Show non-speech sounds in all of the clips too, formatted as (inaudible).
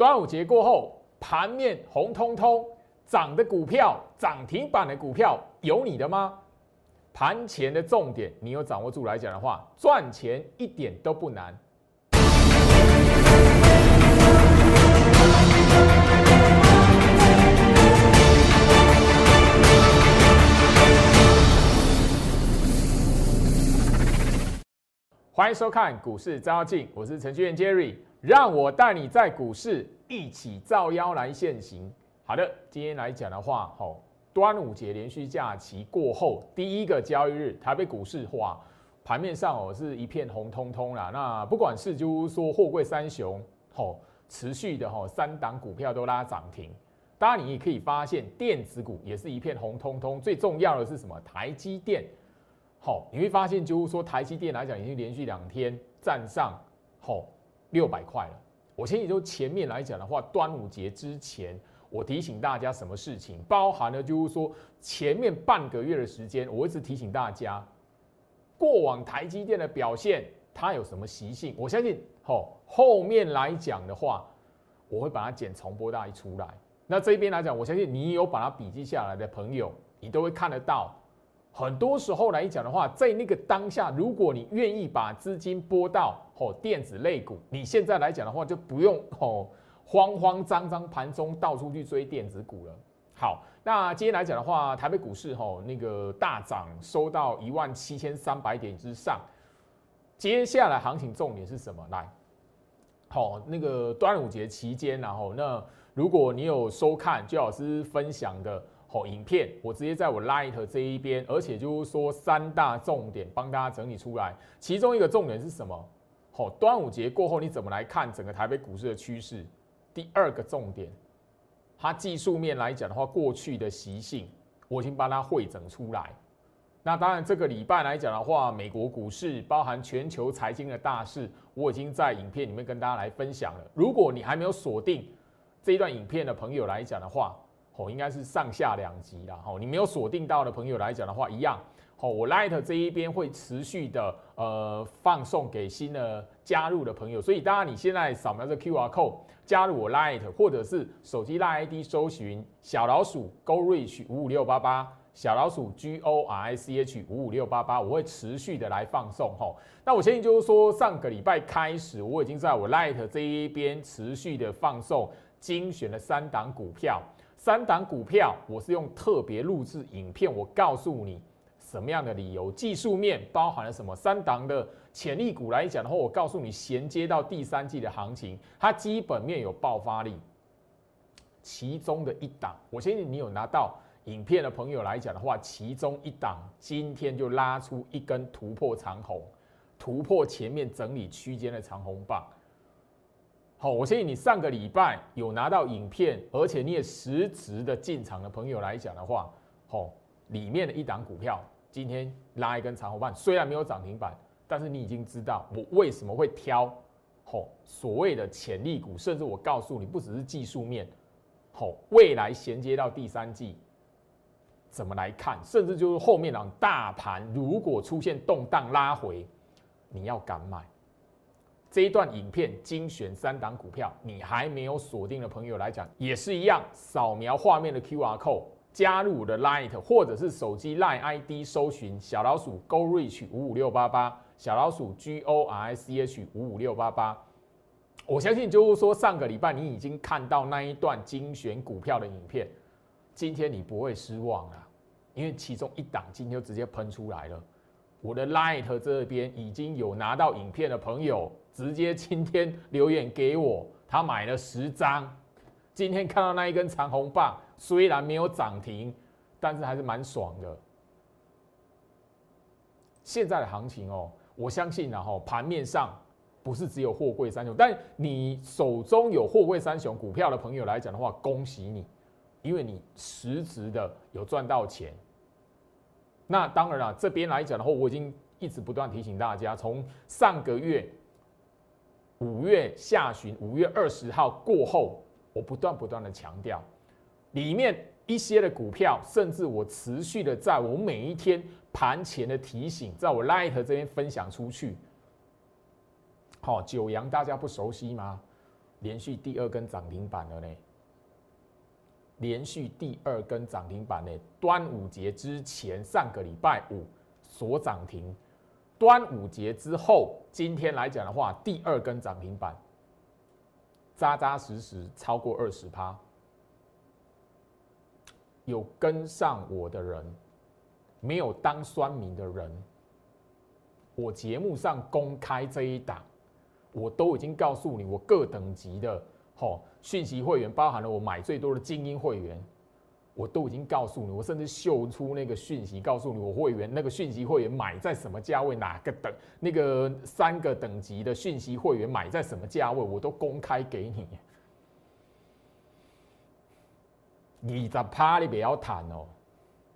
端午节过后，盘面红彤彤，涨的股票、涨停板的股票有你的吗？盘前的重点，你有掌握住来讲的话，赚钱一点都不难。欢迎收看股市照妖，我是程序员 Jerry，让我带你在股市一起照妖来现行。好的，今天来讲的话，吼，端午节连续假期过后第一个交易日，台北股市哇，盘面上哦是一片红彤彤啦。那不管是就是说货柜三雄，吼，持续的吼三档股票都拉涨停。当然你也可以发现电子股也是一片红彤彤。最重要的是什么？台积电。好，你会发现，就是说台积电来讲，已经连续两天站上好六百块了。我先也就前面来讲的话，端午节之前，我提醒大家什么事情，包含了就是说前面半个月的时间，我一直提醒大家，过往台积电的表现它有什么习性。我相信，好后面来讲的话，我会把它剪重播大一出来。那这边来讲，我相信你有把它笔记下来的朋友，你都会看得到。很多时候来讲的话，在那个当下，如果你愿意把资金拨到哦电子类股，你现在来讲的话，就不用哦慌慌张张盘中到处去追电子股了。好，那今天来讲的话，台北股市哈那个大涨，收到一万七千三百点之上。接下来行情重点是什么？来，好，那个端午节期间，然后那如果你有收看周老师分享的。好，影片我直接在我 Light 这一边，而且就是说三大重点帮大家整理出来。其中一个重点是什么？好，端午节过后你怎么来看整个台北股市的趋势？第二个重点，它技术面来讲的话，过去的习性我已经帮它汇整出来。那当然，这个礼拜来讲的话，美国股市包含全球财经的大事，我已经在影片里面跟大家来分享了。如果你还没有锁定这一段影片的朋友来讲的话，哦，应该是上下两级啦。哦，你没有锁定到的朋友来讲的话，一样。哦，我 Light 这一边会持续的呃放送给新的加入的朋友，所以当然你现在扫描这 QR code 加入我 Light，或者是手机拉 ID 搜寻小老鼠 Go Reach 五五六八八，小老鼠 G O R I C H 五五六八八，我会持续的来放送。哈，那我相信就是说上个礼拜开始，我已经在我 Light 这一边持续的放送精选的三档股票。三档股票，我是用特别录制影片，我告诉你什么样的理由，技术面包含了什么？三档的潜力股来讲的话，我告诉你衔接到第三季的行情，它基本面有爆发力。其中的一档，我相信你有拿到影片的朋友来讲的话，其中一档今天就拉出一根突破长红，突破前面整理区间的长红棒。好，我相信你上个礼拜有拿到影片，而且你也实质的进场的朋友来讲的话，好，里面的一档股票今天拉一根长红棒，虽然没有涨停板，但是你已经知道我为什么会挑，好，所谓的潜力股，甚至我告诉你，不只是技术面，好，未来衔接到第三季怎么来看，甚至就是后面让大盘如果出现动荡拉回，你要敢买。这一段影片精选三档股票，你还没有锁定的朋友来讲，也是一样，扫描画面的 Q R code，加入我的 Light 或者是手机 Line ID 搜寻小老鼠 Go Reach 五五六八八，小老鼠 G O R I C H 五五六八八。我相信就是说，上个礼拜你已经看到那一段精选股票的影片，今天你不会失望了，因为其中一档今天就直接喷出来了。我的 Light 这边已经有拿到影片的朋友。直接今天留言给我，他买了十张。今天看到那一根长红棒，虽然没有涨停，但是还是蛮爽的。现在的行情哦，我相信然后盘面上不是只有货柜三雄，但你手中有货柜三雄股票的朋友来讲的话，恭喜你，因为你实质的有赚到钱。那当然了，这边来讲的话，我已经一直不断提醒大家，从上个月。五月下旬，五月二十号过后，我不断不断的强调，里面一些的股票，甚至我持续的在我每一天盘前的提醒，在我 Light 这边分享出去。好，九阳大家不熟悉吗？连续第二根涨停板了呢。连续第二根涨停板呢，端午节之前上个礼拜五所涨停，端午节之后今天来讲的话，第二根涨停板，扎扎实实超过二十趴。有跟上我的人，没有当酸民的人，我节目上公开这一档，我都已经告诉你，我各等级的。吼，讯息会员包含了我买最多的精英会员，我都已经告诉你，我甚至秀出那个讯息，告诉你我会员那个讯息会员买在什么价位，哪个等那个三个等级的讯息会员买在什么价位，我都公开给你。你在趴你不要谈哦，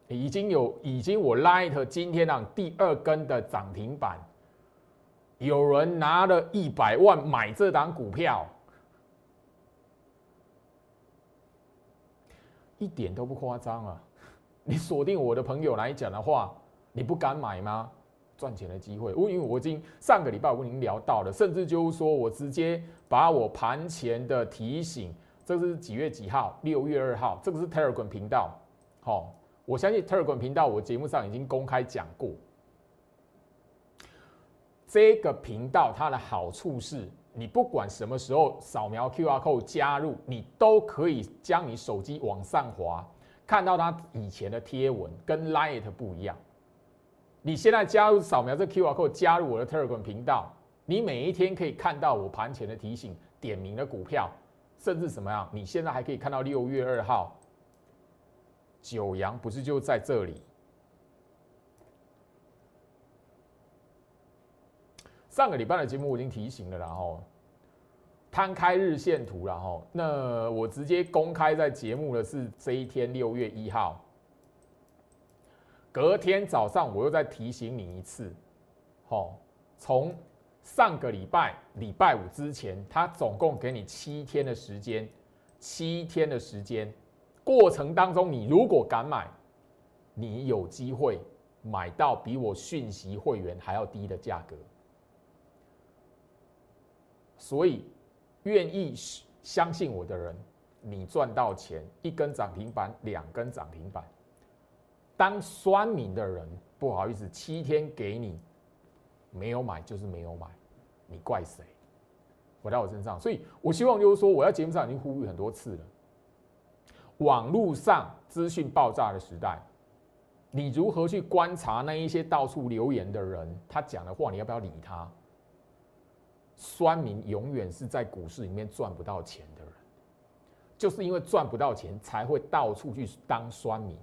已经有已经我 light 今天让第二根的涨停板，有人拿了一百万买这档股票。一点都不夸张啊！(laughs) 你锁定我的朋友来讲的话，你不敢买吗？赚钱的机会，我因为我已经上个礼拜我已经聊到了，甚至就是说我直接把我盘前的提醒，这是几月几号？六月二号，这个是 Telegram 频道。好，我相信 Telegram 频道我节目上已经公开讲过，这个频道它的好处是。你不管什么时候扫描 Q R code 加入，你都可以将你手机往上滑，看到它以前的贴文，跟 Light 不一样。你现在加入扫描这 Q R code 加入我的 Telegram 频道，你每一天可以看到我盘前的提醒、点名的股票，甚至什么样？你现在还可以看到六月二号九阳不是就在这里？上个礼拜的节目我已经提醒了，然后摊开日线图了哈。那我直接公开在节目的是这一天六月一号，隔天早上我又再提醒你一次，好，从上个礼拜礼拜五之前，他总共给你七天的时间，七天的时间过程当中，你如果敢买，你有机会买到比我讯息会员还要低的价格。所以，愿意相信我的人，你赚到钱，一根涨停板，两根涨停板。当酸民的人，不好意思，七天给你没有买就是没有买，你怪谁？回到我身上。所以我希望就是说，我在节目上已经呼吁很多次了。网络上资讯爆炸的时代，你如何去观察那一些到处留言的人，他讲的话，你要不要理他？酸民永远是在股市里面赚不到钱的人，就是因为赚不到钱，才会到处去当酸民。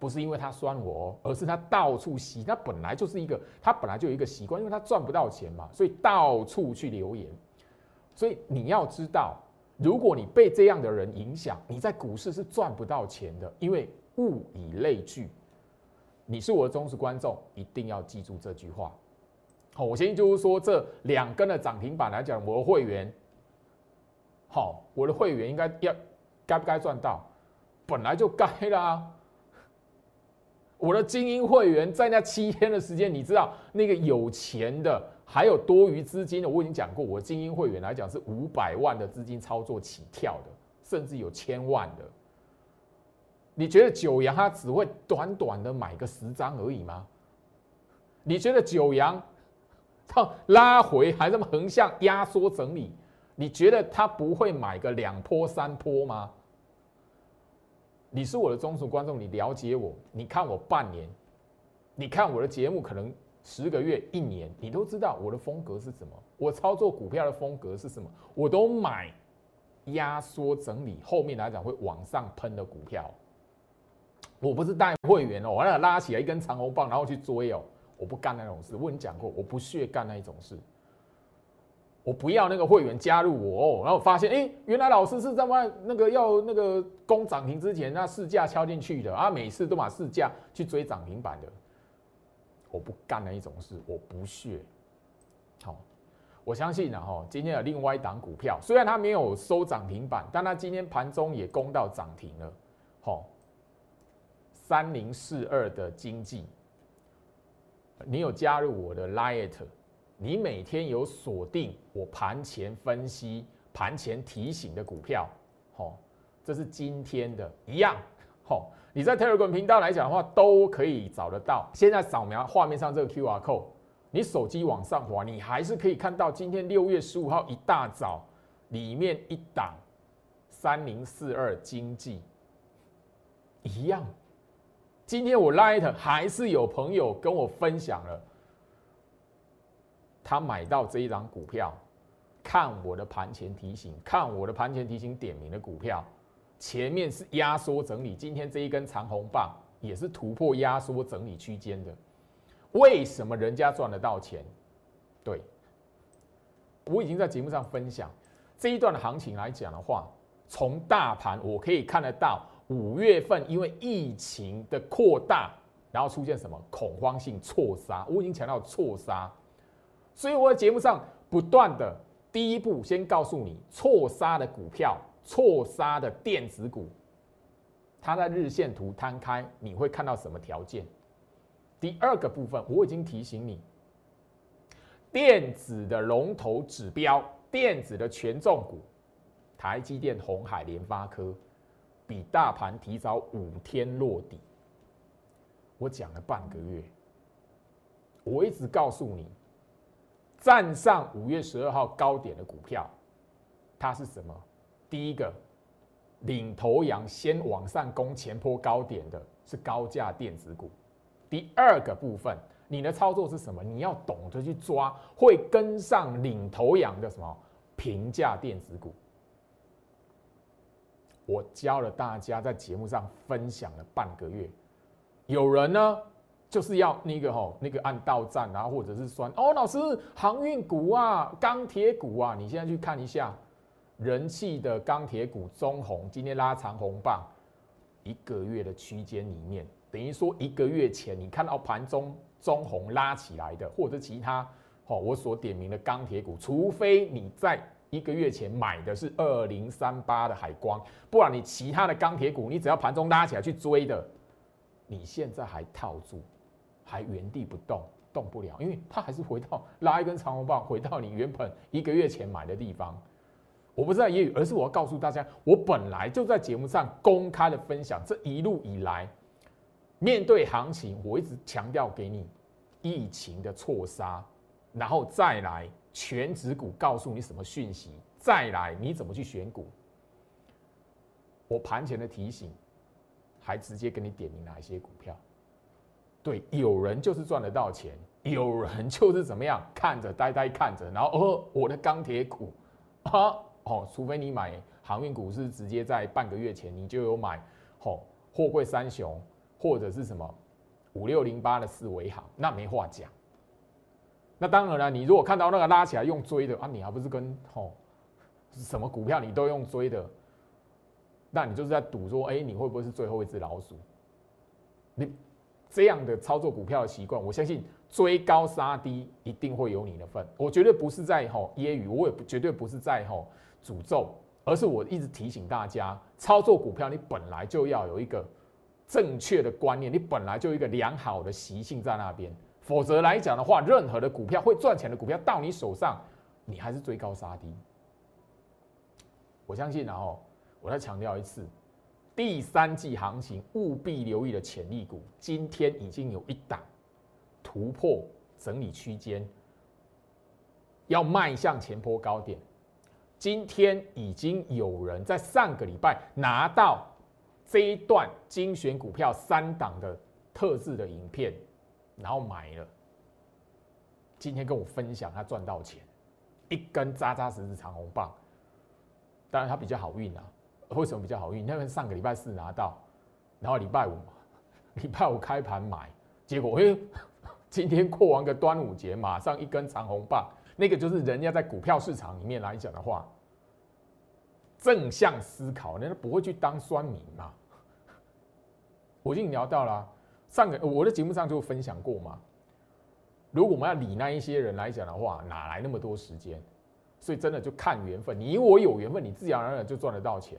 不是因为他酸我，而是他到处吸。他本来就是一个，他本来就有一个习惯，因为他赚不到钱嘛，所以到处去留言。所以你要知道，如果你被这样的人影响，你在股市是赚不到钱的。因为物以类聚，你是我的忠实观众，一定要记住这句话。好，我先就是说，这两根的涨停板来讲，我的会员，好，我的会员应该要该不该赚到？本来就该啦。我的精英会员在那七天的时间，你知道那个有钱的，还有多余资金的，我已经讲过，我精英会员来讲是五百万的资金操作起跳的，甚至有千万的。你觉得九阳他只会短短的买个十张而已吗？你觉得九阳？到拉回还这么横向压缩整理，你觉得他不会买个两波三波吗？你是我的忠实观众，你了解我，你看我半年，你看我的节目可能十个月、一年，你都知道我的风格是什么，我操作股票的风格是什么，我都买压缩整理，后面来讲会往上喷的股票。我不是带会员哦，我那拉起来一根长红棒，然后去追哦。我不干那种事，我跟你讲过，我不屑干那一种事。我不要那个会员加入我哦，然后发现，哎，原来老师是在外那个要那个攻涨停之前，那市价敲进去的啊，每次都把市价去追涨停板的。我不干那一种事，我不屑。好，我相信呢，哈，今天有另外一档股票，虽然它没有收涨停板，但它今天盘中也攻到涨停了。好，三零四二的经济。你有加入我的 liet，你每天有锁定我盘前分析，盘前提醒的股票，哦，这是今天的一样，哦，你在 Telegram 频道来讲的话，都可以找得到。现在扫描画面上这个 QR code，你手机往上滑，你还是可以看到今天六月十五号一大早里面一档三零四二经济一样。今天我 Light 还是有朋友跟我分享了，他买到这一张股票，看我的盘前提醒，看我的盘前提醒点名的股票，前面是压缩整理，今天这一根长红棒也是突破压缩整理区间的。为什么人家赚得到钱？对，我已经在节目上分享这一段的行情来讲的话，从大盘我可以看得到。五月份因为疫情的扩大，然后出现什么恐慌性错杀？我已经强调错杀，所以我在节目上不断的第一步先告诉你错杀的股票、错杀的电子股，它在日线图摊开你会看到什么条件？第二个部分我已经提醒你，电子的龙头指标、电子的权重股，台积电、红海、联发科。比大盘提早五天落底，我讲了半个月，我一直告诉你，站上五月十二号高点的股票，它是什么？第一个领头羊先往上攻前坡高点的是高价电子股。第二个部分，你的操作是什么？你要懂得去抓会跟上领头羊的什么平价电子股。我教了大家，在节目上分享了半个月，有人呢就是要那个吼那个按到站啊，或者是说哦，老师航运股啊、钢铁股啊，你现在去看一下人气的钢铁股中红，今天拉长红棒，一个月的区间里面，等于说一个月前你看到盘中中红拉起来的，或者其他哦我所点名的钢铁股，除非你在。一个月前买的是二零三八的海光，不然你其他的钢铁股，你只要盘中拉起来去追的，你现在还套住，还原地不动，动不了，因为它还是回到拉一根长红棒，回到你原本一个月前买的地方。我不是在揶揄，而是我要告诉大家，我本来就在节目上公开的分享，这一路以来，面对行情，我一直强调给你疫情的错杀，然后再来。全指股告诉你什么讯息？再来你怎么去选股？我盘前的提醒，还直接给你点名哪一些股票？对，有人就是赚得到钱，有人就是怎么样看着呆呆看着，然后哦，我的钢铁股啊，哦，除非你买航运股是直接在半个月前你就有买，哦，货柜三雄或者是什么五六零八的四维行，那没话讲。那当然了，你如果看到那个拉起来用追的啊，你还不是跟吼什么股票你都用追的，那你就是在赌说，哎，你会不会是最后一只老鼠？你这样的操作股票的习惯，我相信追高杀低一定会有你的份。我绝对不是在吼揶揄，我也绝对不是在吼诅咒，而是我一直提醒大家，操作股票你本来就要有一个正确的观念，你本来就有一个良好的习性在那边。否则来讲的话，任何的股票会赚钱的股票到你手上，你还是追高杀低。我相信，然后我再强调一次，第三季行情务必留意的潜力股，今天已经有一档突破整理区间，要迈向前坡高点。今天已经有人在上个礼拜拿到这一段精选股票三档的特制的影片。然后买了，今天跟我分享他赚到钱，一根扎扎实实长红棒。当然他比较好运啊，为什么比较好运？那边上个礼拜四拿到，然后礼拜五，(laughs) 礼拜五开盘买，结果哎，(laughs) 今天过完个端午节，马上一根长红棒。那个就是人家在股票市场里面来讲的话，正向思考，人家不会去当酸民嘛。我已经聊到了。上个我的节目上就分享过嘛，如果我们要理那一些人来讲的话，哪来那么多时间？所以真的就看缘分，你我有缘分，你自然而然就赚得到钱。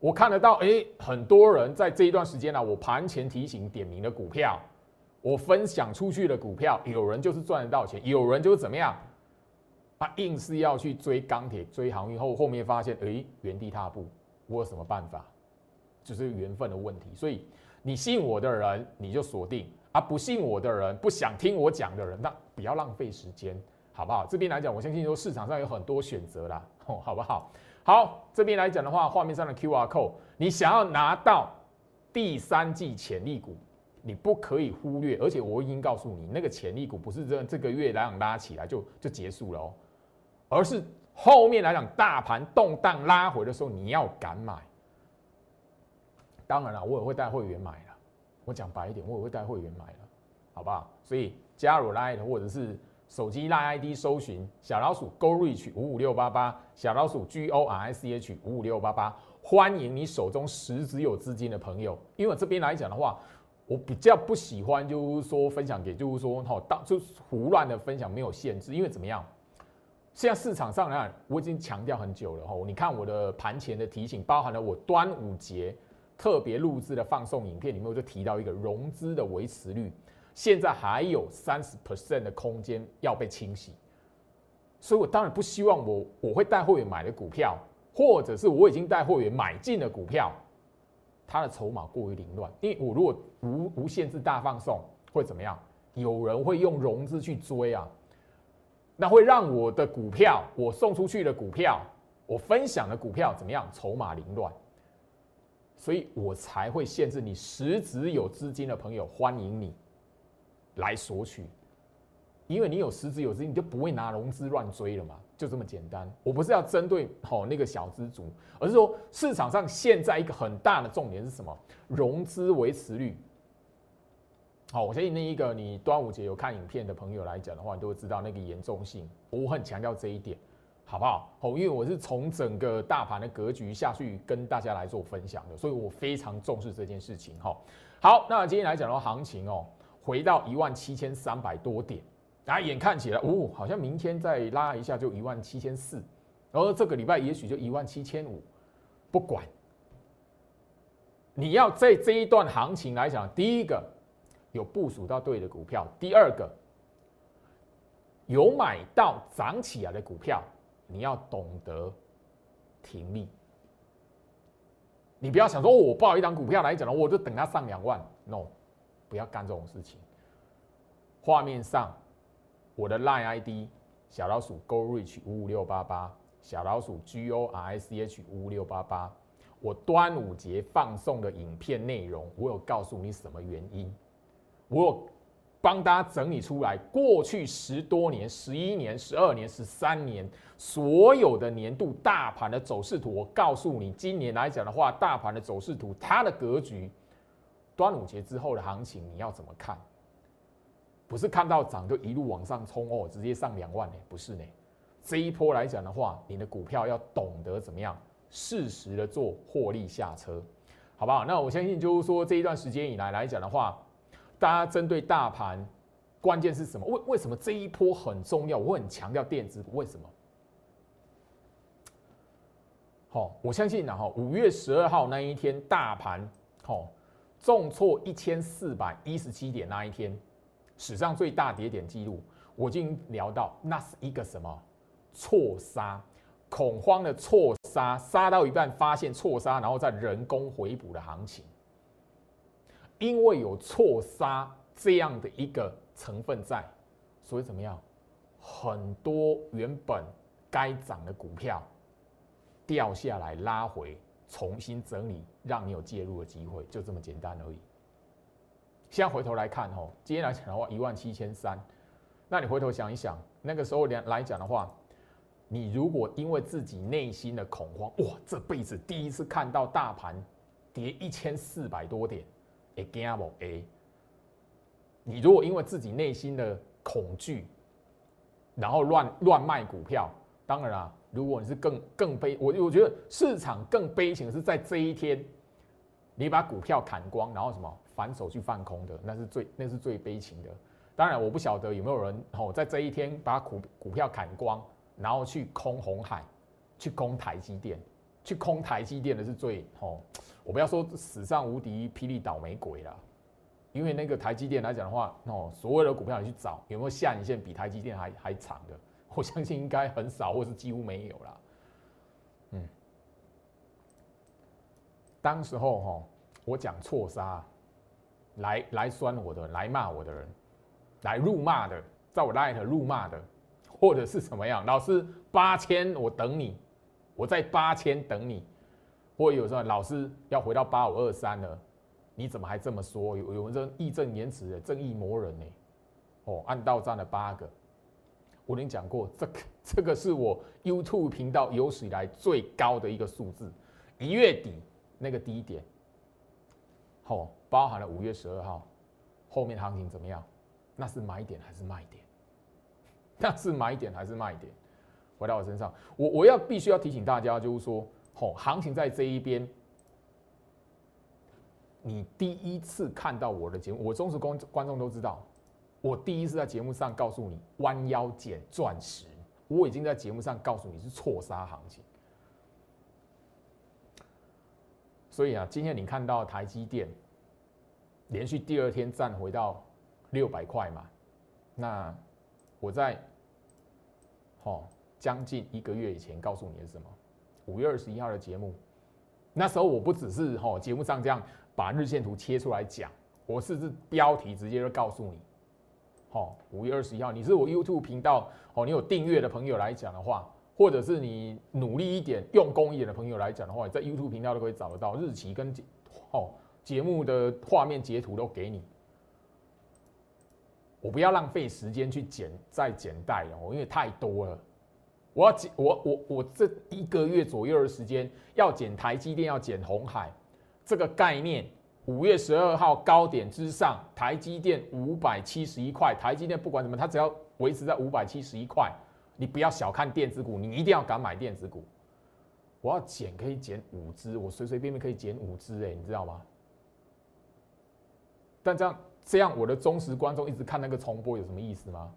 我看得到，哎，很多人在这一段时间呢，我盘前提醒点名的股票，我分享出去的股票，有人就是赚得到钱，有人就是怎么样他硬是要去追钢铁、追航运，后后面发现，哎，原地踏步。我有什么办法？就是缘分的问题。所以你信我的人，你就锁定；啊不信我的人，不想听我讲的人，那不要浪费时间，好不好？这边来讲，我相信说市场上有很多选择啦，哦，(laughs) 好不好？好，这边来讲的话，画面上的 Q R code，你想要拿到第三季潜力股，你不可以忽略。而且我已经告诉你，那个潜力股不是这这个月来讲拉起来就就结束了哦，而是。后面来讲，大盘动荡拉回的时候，你要敢买。当然了，我也会带会员买了。我讲白一点，我也会带会员买了，好不好？所以加入 Line 或者是手机 Line ID 搜寻小老鼠 Go Reach 五五六八八，小老鼠 G O R I C H 五五六八八，欢迎你手中实质有资金的朋友。因为这边来讲的话，我比较不喜欢就是说分享给，就是说哈，当就胡乱的分享没有限制，因为怎么样？现在市场上呢，我已经强调很久了哈。你看我的盘前的提醒，包含了我端午节特别录制的放送影片里面，我就提到一个融资的维持率，现在还有三十 percent 的空间要被清洗。所以我当然不希望我我会带会员买的股票，或者是我已经带会员买进的股票，它的筹码过于凌乱。因为我如果无无限制大放送，会怎么样？有人会用融资去追啊。那会让我的股票，我送出去的股票，我分享的股票怎么样？筹码凌乱，所以我才会限制你实质有资金的朋友，欢迎你来索取，因为你有实质有资金，你就不会拿融资乱追了嘛，就这么简单。我不是要针对好那个小资族，而是说市场上现在一个很大的重点是什么？融资维持率。好，我相信那一个你端午节有看影片的朋友来讲的话，你都会知道那个严重性。我很强调这一点，好不好？哦，因为我是从整个大盘的格局下去跟大家来做分享的，所以我非常重视这件事情。哈，好，那今天来讲的话，行情哦，回到一万七千三百多点，啊，眼看起来，哦，好像明天再拉一下就一万七千四，然后这个礼拜也许就一万七千五，不管，你要在这一段行情来讲，第一个。有部署到对的股票，第二个有买到涨起来的股票，你要懂得停利。你不要想说，我报一张股票来讲了，我就等它上两万，no，不要干这种事情。画面上我的 line ID 小老鼠 Go Reach 五五六八八，小老鼠 G O R I C H 五五六八八，我端午节放送的影片内容，我有告诉你什么原因。我帮大家整理出来，过去十多年、十一年、十二年、十三年所有的年度大盘的走势图。我告诉你，今年来讲的话，大盘的走势图，它的格局，端午节之后的行情，你要怎么看？不是看到涨就一路往上冲哦，直接上两万呢？不是呢。这一波来讲的话，你的股票要懂得怎么样适时的做获利下车，好不好？那我相信就是说这一段时间以来来讲的话。大家针对大盘，关键是什么？为为什么这一波很重要？我很强调电子股，为什么？好，我相信呢，哈，五月十二号那一天，大盘好重挫一千四百一十七点那一天，史上最大跌点记录，我已经聊到，那是一个什么错杀，恐慌的错杀，杀到一半发现错杀，然后再人工回补的行情。因为有错杀这样的一个成分在，所以怎么样？很多原本该涨的股票掉下来拉回，重新整理，让你有介入的机会，就这么简单而已。现在回头来看，哦，今天来讲的话，一万七千三，那你回头想一想，那个时候来来讲的话，你如果因为自己内心的恐慌，哇，这辈子第一次看到大盘跌一千四百多点。A gamble A，你如果因为自己内心的恐惧，然后乱乱卖股票，当然啦，如果你是更更悲，我我觉得市场更悲情的是在这一天，你把股票砍光，然后什么反手去放空的，那是最那是最悲情的。当然，我不晓得有没有人哦，在这一天把股股票砍光，然后去空红海，去空台积电。去空台积电的是最哦，我不要说史上无敌霹雳倒霉鬼了，因为那个台积电来讲的话，哦，所有的股票你去找有没有下影线比台积电还还长的，(laughs) 我相信应该很少，或是几乎没有啦。嗯，当时候哈，我讲错杀，来来酸我的，来骂我的人，来辱骂的，在我 light 辱骂的，或者是什么样？老师八千，我等你，我在八千等你，或有时候老师要回到八五二三了，你怎么还这么说？有有人义正言辞的正义魔人呢？哦，按到站了八个。我跟你讲过，这个这个是我 YouTube 频道有史以来最高的一个数字。一月底那个低点，好，包含了五月十二号，后面行情怎么样？那是买点还是卖点？(laughs) 那是买点还是卖点？回到我身上，我我要必须要提醒大家，就是说，好，行情在这一边，你第一次看到我的节目，我忠实观观众都知道。我第一次在节目上告诉你弯腰捡钻石，我已经在节目上告诉你是错杀行情。所以啊，今天你看到台积电连续第二天站回到六百块嘛？那我在哦将近一个月以前告诉你的是什么？五月二十一号的节目，那时候我不只是哦节目上这样把日线图切出来讲，我甚至标题直接就告诉你。好，五月二十一号，你是我 YouTube 频道哦，你有订阅的朋友来讲的话，或者是你努力一点、用功一点的朋友来讲的话，在 YouTube 频道都可以找得到日期跟哦节目的画面截图都给你。我不要浪费时间去剪再剪带哦，因为太多了。我要剪我我我这一个月左右的时间要剪台积电，要剪红海这个概念。五月十二号高点之上，台积电五百七十一块。台积电不管什么，它只要维持在五百七十一块，你不要小看电子股，你一定要敢买电子股。我要减可以减五只，我随随便便可以减五只，哎，你知道吗？但这样这样，我的忠实观众一直看那个重播有什么意思吗？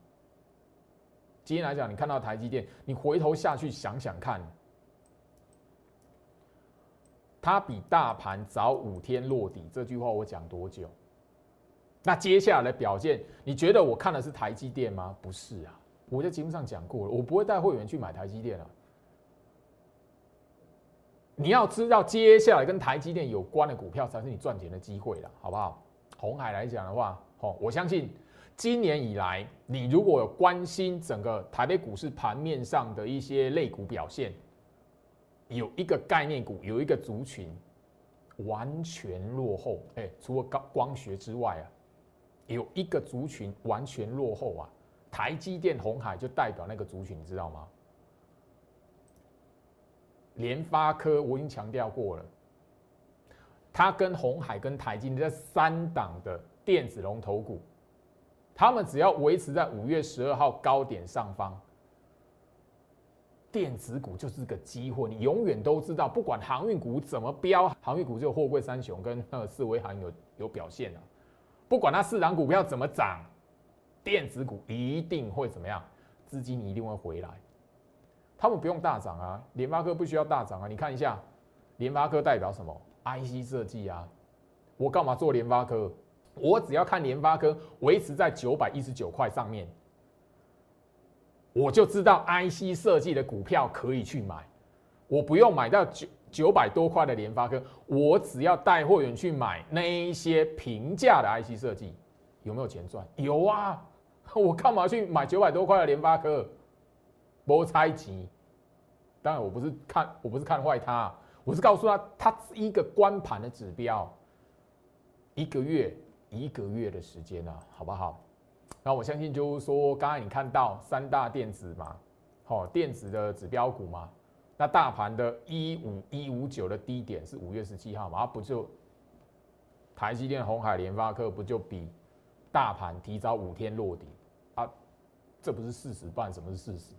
今天来讲，你看到台积电，你回头下去想想看。它比大盘早五天落底，这句话我讲多久？那接下来的表现，你觉得我看的是台积电吗？不是啊，我在节目上讲过了，我不会带会员去买台积电啊。你要知道，接下来跟台积电有关的股票才是你赚钱的机会了，好不好？红海来讲的话，哦，我相信今年以来，你如果有关心整个台北股市盘面上的一些类股表现。有一个概念股，有一个族群完全落后。哎，除了光光学之外啊，有一个族群完全落后啊。台积电、红海就代表那个族群，你知道吗？联发科我已经强调过了，它跟红海、跟台积这三档的电子龙头股，他们只要维持在五月十二号高点上方。电子股就是个机会，你永远都知道，不管航运股怎么飙，航运股只有货柜三雄跟那个四维航有有表现啊。不管它市场股票怎么涨，电子股一定会怎么样？资金一定会回来。他们不用大涨啊，联发科不需要大涨啊。你看一下，联发科代表什么？IC 设计啊。我干嘛做联发科？我只要看联发科维持在九百一十九块上面。我就知道 IC 设计的股票可以去买，我不用买到九九百多块的联发科，我只要带货员去买那一些平价的 IC 设计，有没有钱赚？有啊，(laughs) 我干嘛去买九百多块的联发科？不猜忌，当然我不是看我不是看坏它，我是告诉他，它是一个关盘的指标，一个月一个月的时间啊，好不好？那我相信就是说，刚才你看到三大电子嘛，好电子的指标股嘛，那大盘的一五一五九的低点是五月十七号嘛，不就台积电、红海、联发科不就比大盘提早五天落底啊？这不是事实，不然什么是事实？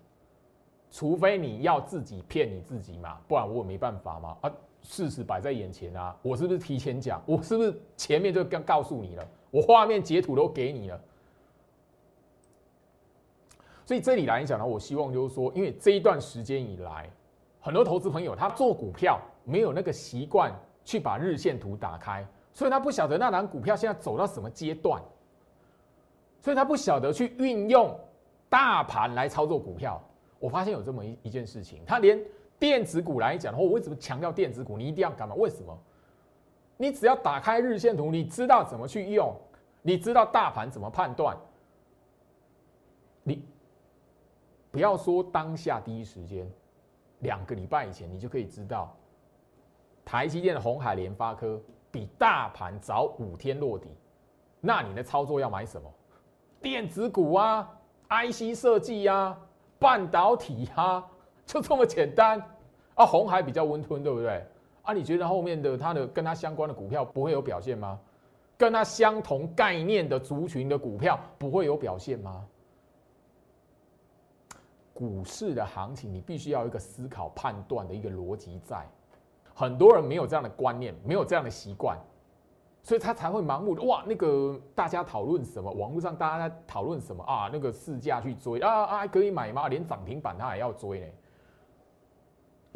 除非你要自己骗你自己嘛，不然我也没办法嘛。啊，事实摆在眼前啊，我是不是提前讲？我是不是前面就刚告诉你了？我画面截图都给你了。所以这里来讲呢，我希望就是说，因为这一段时间以来，很多投资朋友他做股票没有那个习惯去把日线图打开，所以他不晓得那档股票现在走到什么阶段，所以他不晓得去运用大盘来操作股票，我发现有这么一一件事情，他连电子股来讲的话，我为什么强调电子股？你一定要干嘛？为什么？你只要打开日线图，你知道怎么去用，你知道大盘怎么判断，你不要说当下第一时间，两个礼拜以前，你就可以知道，台积电的红海联发科比大盘早五天落底，那你的操作要买什么？电子股啊，IC 设计啊，半导体啊，(laughs) 就这么简单啊。红海比较温吞，对不对？啊，你觉得后面的它的跟它相关的股票不会有表现吗？跟它相同概念的族群的股票不会有表现吗？股市的行情，你必须要一个思考判断的一个逻辑在。很多人没有这样的观念，没有这样的习惯，所以他才会盲目的哇，那个大家讨论什么？网络上大家在讨论什么啊？那个市价去追啊啊，可以买吗？连涨停板他还要追呢？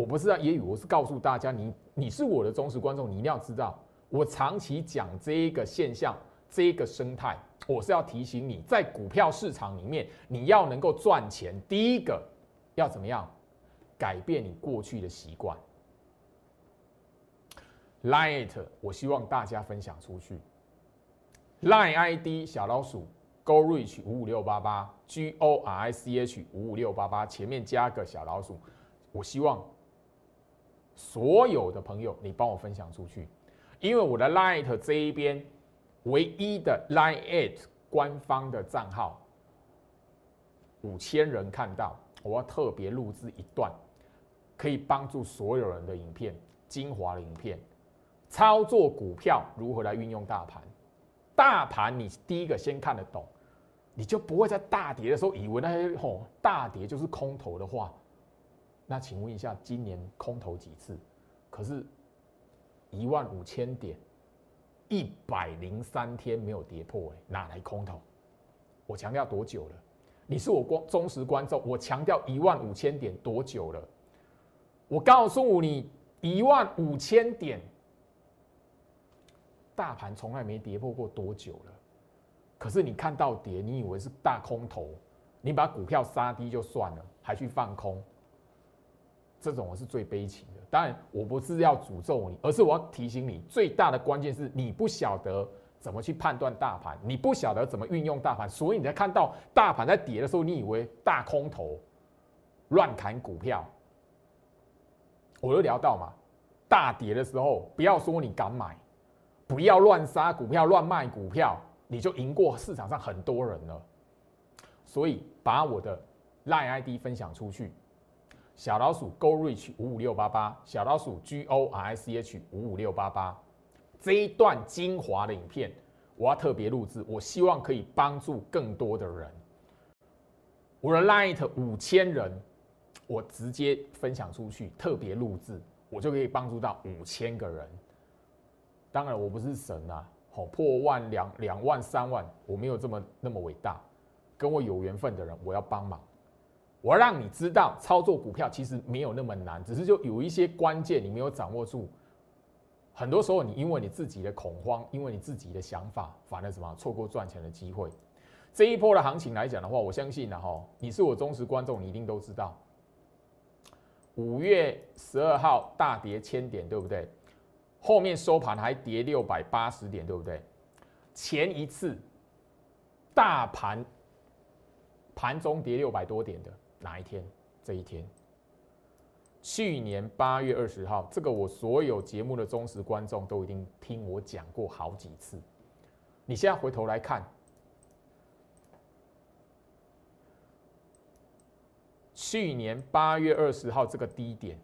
我不是在揶揄，我是告诉大家，你你是我的忠实观众，你一定要知道，我长期讲这一个现象，这一个生态，我是要提醒你，在股票市场里面，你要能够赚钱，第一个要怎么样？改变你过去的习惯。Line it，我希望大家分享出去。Line ID 小老鼠 Gorich 五五六八八 G O R I C H 五五六八八，前面加个小老鼠，我希望。所有的朋友，你帮我分享出去，因为我的 Light 这一边唯一的 Line It 官方的账号五千人看到，我要特别录制一段，可以帮助所有人的影片，精华的影片，操作股票如何来运用大盘，大盘你第一个先看得懂，你就不会在大跌的时候以为那些吼大跌就是空头的话。那请问一下，今年空头几次？可是一万五千点，一百零三天没有跌破，哎，哪来空头？我强调多久了？你是我光忠实观众，我强调一万五千点多久了？我告诉你，一万五千点，大盘从来没跌破过多久了。可是你看到跌，你以为是大空头，你把股票杀低就算了，还去放空。这种我是最悲情的。当然，我不是要诅咒你，而是我要提醒你，最大的关键是你不晓得怎么去判断大盘，你不晓得怎么运用大盘，所以你在看到大盘在跌的时候，你以为大空头乱砍股票。我都聊到嘛，大跌的时候，不要说你敢买，不要乱杀股票、乱卖股票，你就赢过市场上很多人了。所以，把我的赖 ID 分享出去。小老鼠 Go Reach 五五六八八，小老鼠 G O R I C H 五五六八八，这一段精华的影片，我要特别录制，我希望可以帮助更多的人。我的 Light 五千人，我直接分享出去，特别录制，我就可以帮助到五千个人。当然，我不是神啊，好破万两两万三万，我没有这么那么伟大。跟我有缘分的人，我要帮忙。我让你知道，操作股票其实没有那么难，只是就有一些关键你没有掌握住。很多时候，你因为你自己的恐慌，因为你自己的想法，反而什么错过赚钱的机会。这一波的行情来讲的话，我相信呢，哈，你是我忠实观众，你一定都知道。五月十二号大跌千点，对不对？后面收盘还跌六百八十点，对不对？前一次大盘盘中跌六百多点的。哪一天？这一天，去年八月二十号，这个我所有节目的忠实观众都已经听我讲过好几次。你现在回头来看，去年八月二十号这个低点，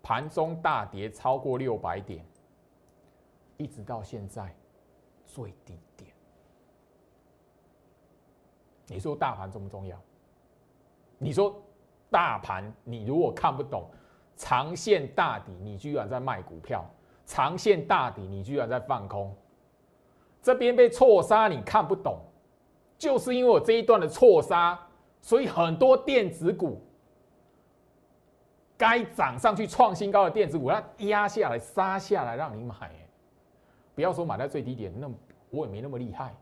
盘中大跌超过六百点，一直到现在最低点。你说大盘重不重要？你说大盘，你如果看不懂长线大底，你居然在卖股票；长线大底，你居然在放空。这边被错杀，你看不懂，就是因为我这一段的错杀，所以很多电子股该涨上去创新高的电子股，它压下来杀下来让你买。不要说买在最低点，那我也没那么厉害。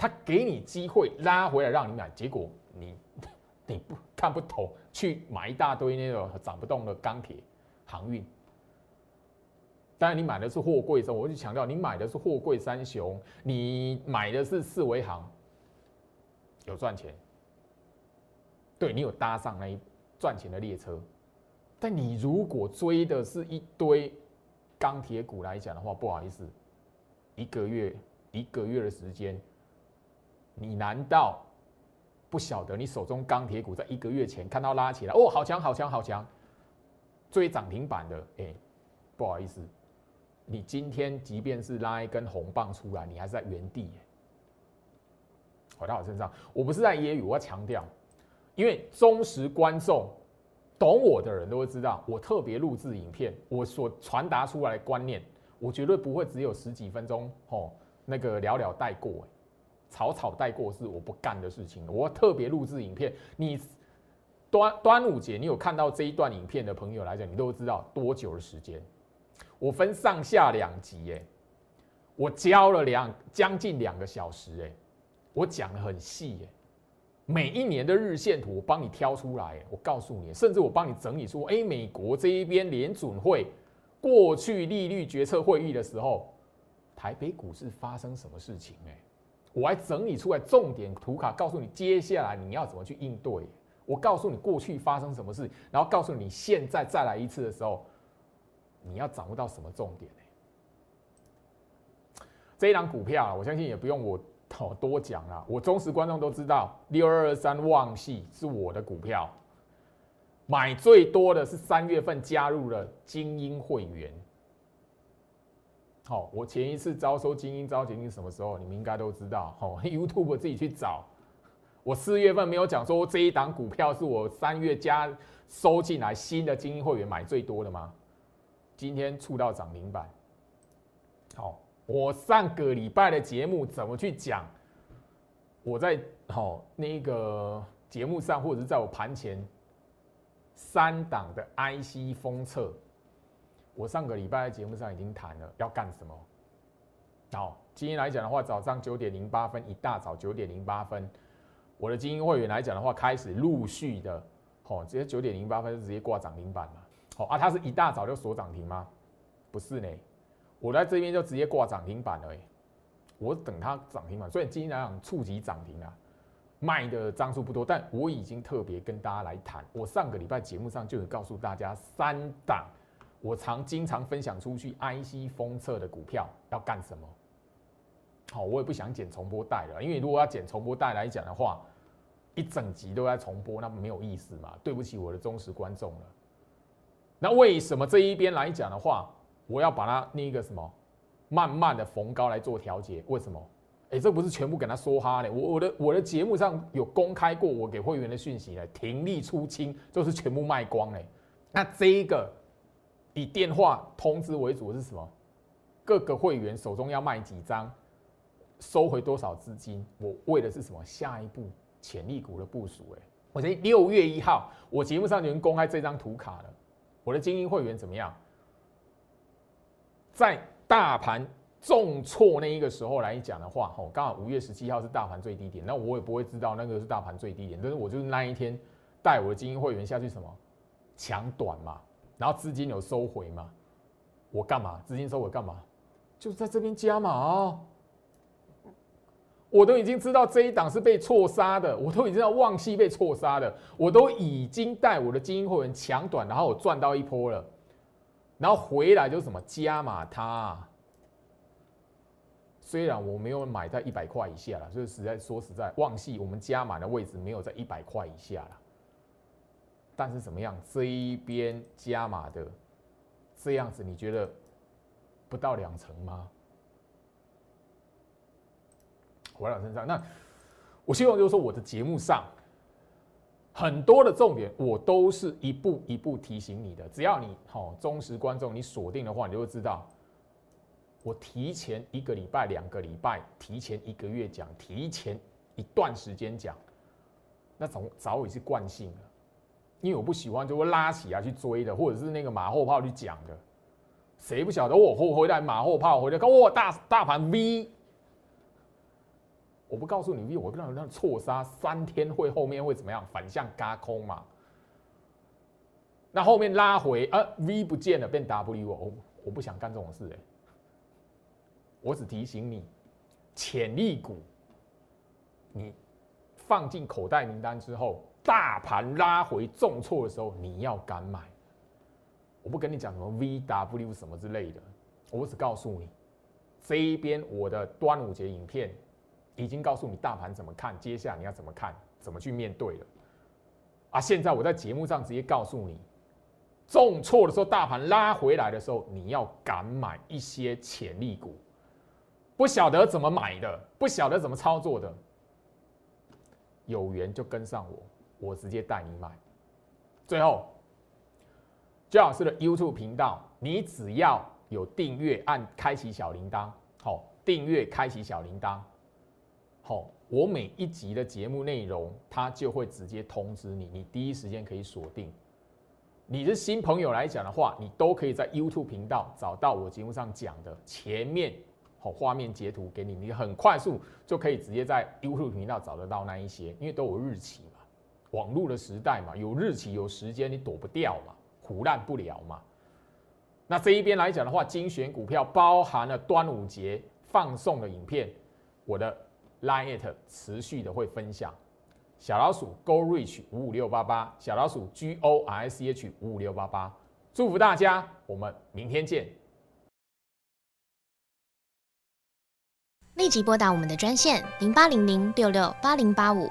他给你机会拉回来让你买，结果你 (laughs) 你不看不懂，去买一大堆那个涨不动的钢铁航运。当然，你买的是货柜三，我就强调，你买的是货柜三雄，你买的是四维行，有赚钱。对你有搭上那一赚钱的列车，但你如果追的是一堆钢铁股来讲的话，不好意思，一个月一个月的时间，你难道不晓得你手中钢铁股在一个月前看到拉起来，哦，好强好强好强，追涨停板的，哎，不好意思。你今天即便是拉一根红棒出来，你还是在原地。回到我身上，我不是在揶揄，我要强调，因为忠实观众、懂我的人都会知道，我特别录制影片，我所传达出来的观念，我绝对不会只有十几分钟，吼，那个寥寥带过，草草带过是我不干的事情。我特别录制影片，你端端午节你有看到这一段影片的朋友来讲，你都知道多久的时间。我分上下两集，哎，我教了两将近两个小时，哎，我讲的很细，哎，每一年的日线图我帮你挑出来，我告诉你，甚至我帮你整理出，哎，美国这一边联准会过去利率决策会议的时候，台北股市发生什么事情，哎，我还整理出来重点图卡，告诉你接下来你要怎么去应对，我告诉你过去发生什么事，然后告诉你现在再来一次的时候。你要掌握到什么重点呢？这一档股票，我相信也不用我多 (laughs) 多讲了。我忠实观众都知道，六二二三旺系是我的股票，买最多的是三月份加入了精英会员。好，我前一次招收精英招精英什么时候？你们应该都知道。哦，YouTube 自己去找。我四月份没有讲说这一档股票是我三月加收进来新的精英会员买最多的吗？今天触到涨停板，好，我上个礼拜的节目怎么去讲？我在好那个节目上，或者是在我盘前三档的 IC 封测，我上个礼拜在节目上已经谈了要干什么。好，今天来讲的话，早上九点零八分，一大早九点零八分，我的精英会员来讲的话，开始陆续的，好，直接九点零八分就直接挂涨停板了。啊，它是一大早就锁涨停吗？不是呢，我在这边就直接挂涨停板了。我等它涨停板，所以今天来讲触及涨停啊，卖的张数不多，但我已经特别跟大家来谈。我上个礼拜节目上就有告诉大家三档，我常经常分享出去 IC 封测的股票要干什么。好，我也不想剪重播带了，因为如果要剪重播带来讲的话，一整集都在重播，那没有意思嘛。对不起我的忠实观众了。那为什么这一边来讲的话，我要把它那个什么，慢慢的逢高来做调节？为什么？哎，这不是全部给他说哈嘞？我我的我的节目上有公开过我给会员的讯息嘞，停利出清就是全部卖光嘞。那这一个以电话通知为主是什么？各个会员手中要卖几张，收回多少资金？我为的是什么？下一步潜力股的部署？哎，我在六月一号，我节目上已经公开这张图卡了。我的精英会员怎么样？在大盘重挫那一个时候来讲的话，吼，刚好五月十七号是大盘最低点，那我也不会知道那个是大盘最低点，但是我就是那一天带我的精英会员下去什么抢短嘛，然后资金有收回嘛，我干嘛？资金收回干嘛？就在这边加码哦。我都已经知道这一档是被错杀的，我都已经知道旺系被错杀的，我都已经带我的精英会员抢短，然后我赚到一波了，然后回来就是什么加码它。虽然我没有买在一百块以下了，就是实在说实在，旺系我们加码的位置没有在一百块以下了，但是怎么样，这一边加码的这样子，你觉得不到两成吗？回到身上，那我希望就是说，我的节目上很多的重点，我都是一步一步提醒你的。只要你好忠实观众，你锁定的话，你就会知道，我提前一个礼拜、两个礼拜，提前一个月讲，提前一段时间讲，那从早已是惯性了。因为我不喜欢就会拉起来去追的，或者是那个马后炮去讲的，谁不晓得我回回来马后炮回来，我大大盘 V。我不告诉你 V，我让让错杀三天会后面会怎么样？反向嘎空嘛。那后面拉回，呃，V 不见了，变 W，我我不想干这种事哎。我只提醒你，潜力股，你放进口袋名单之后，大盘拉回重挫的时候，你要敢买。我不跟你讲什么 VW 什么之类的，我只告诉你，这一边我的端午节影片已经告诉你大盘怎么看，接下来你要怎么看，怎么去面对了。啊，现在我在节目上直接告诉你。重挫的时候，大盘拉回来的时候，你要敢买一些潜力股。不晓得怎么买的，不晓得怎么操作的，有缘就跟上我，我直接带你买。最后，焦老师的 YouTube 频道，你只要有订阅，按开启小铃铛，好，订阅开启小铃铛，好，我每一集的节目内容，它就会直接通知你，你第一时间可以锁定。你是新朋友来讲的话，你都可以在 YouTube 频道找到我节目上讲的前面好画面截图给你，你很快速就可以直接在 YouTube 频道找得到那一些，因为都有日期，网络的时代嘛，有日期有时间你躲不掉嘛，胡乱不了嘛。那这一边来讲的话，精选股票包含了端午节放送的影片，我的 Line it 持续的会分享。小老鼠 Go Reach 五五六八八，小老鼠 G O R C H 五五六八八，祝福大家，我们明天见。立即拨打我们的专线零八零零六六八零八五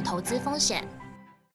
投资风险。